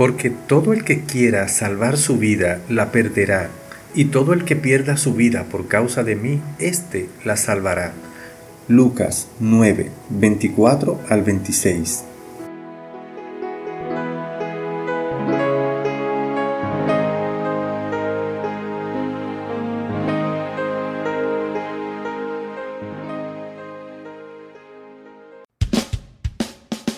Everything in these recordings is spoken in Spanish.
Porque todo el que quiera salvar su vida la perderá, y todo el que pierda su vida por causa de mí, éste la salvará. Lucas 9, 24 al 26.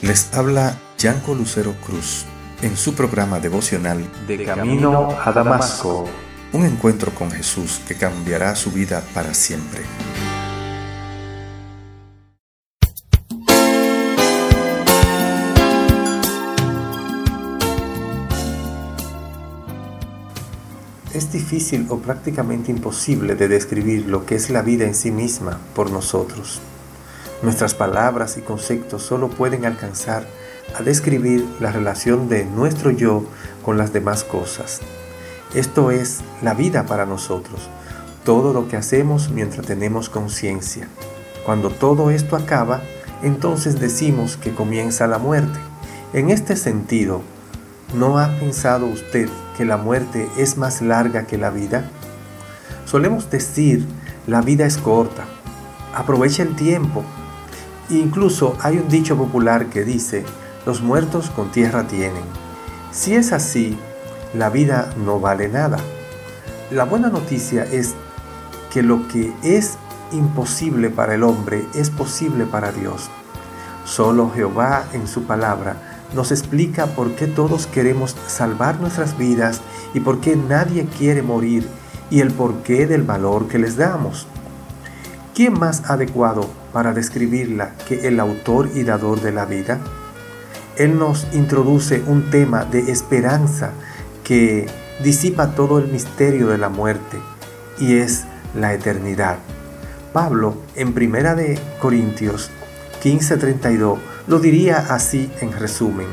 Les habla Yanco Lucero Cruz en su programa devocional De Camino a Damasco. Un encuentro con Jesús que cambiará su vida para siempre. Es difícil o prácticamente imposible de describir lo que es la vida en sí misma por nosotros. Nuestras palabras y conceptos solo pueden alcanzar a describir la relación de nuestro yo con las demás cosas. Esto es la vida para nosotros, todo lo que hacemos mientras tenemos conciencia. Cuando todo esto acaba, entonces decimos que comienza la muerte. En este sentido, ¿no ha pensado usted que la muerte es más larga que la vida? Solemos decir, la vida es corta, aprovecha el tiempo. Incluso hay un dicho popular que dice, los muertos con tierra tienen. Si es así, la vida no vale nada. La buena noticia es que lo que es imposible para el hombre es posible para Dios. Solo Jehová en su palabra nos explica por qué todos queremos salvar nuestras vidas y por qué nadie quiere morir y el porqué del valor que les damos. ¿Quién más adecuado para describirla que el autor y dador de la vida? Él nos introduce un tema de esperanza que disipa todo el misterio de la muerte y es la eternidad. Pablo en Primera de Corintios 15:32 lo diría así en resumen.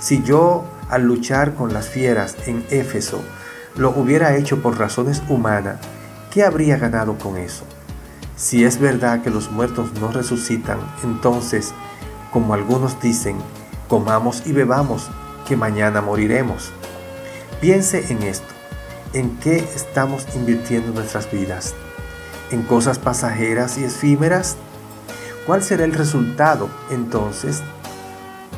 Si yo al luchar con las fieras en Éfeso lo hubiera hecho por razones humanas, ¿qué habría ganado con eso? Si es verdad que los muertos no resucitan, entonces, como algunos dicen, comamos y bebamos, que mañana moriremos. Piense en esto, en qué estamos invirtiendo nuestras vidas, en cosas pasajeras y efímeras. ¿Cuál será el resultado entonces?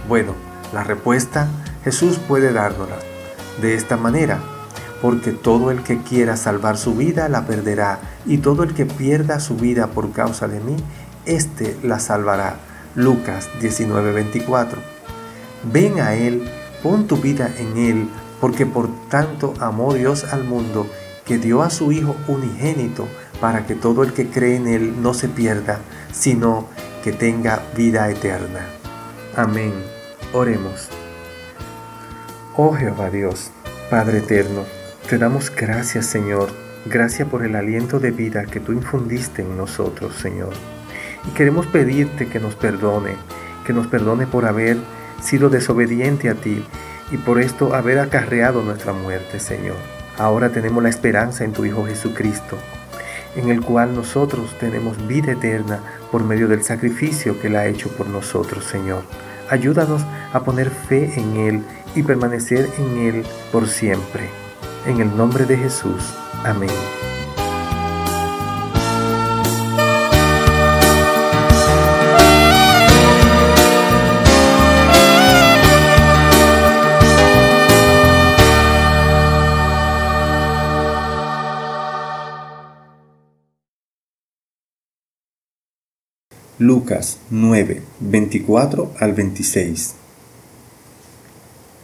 Bueno, la respuesta Jesús puede dárnosla de esta manera, porque todo el que quiera salvar su vida la perderá, y todo el que pierda su vida por causa de mí, éste la salvará. Lucas 19:24 Ven a Él, pon tu vida en Él, porque por tanto amó Dios al mundo, que dio a su Hijo unigénito, para que todo el que cree en Él no se pierda, sino que tenga vida eterna. Amén. Oremos. Oh Jehová Dios, Padre eterno, te damos gracias Señor, gracias por el aliento de vida que tú infundiste en nosotros, Señor. Y queremos pedirte que nos perdone, que nos perdone por haber sido desobediente a ti y por esto haber acarreado nuestra muerte, Señor. Ahora tenemos la esperanza en tu Hijo Jesucristo, en el cual nosotros tenemos vida eterna por medio del sacrificio que Él ha hecho por nosotros, Señor. Ayúdanos a poner fe en Él y permanecer en Él por siempre. En el nombre de Jesús. Amén. Lucas 9, 24 al 26.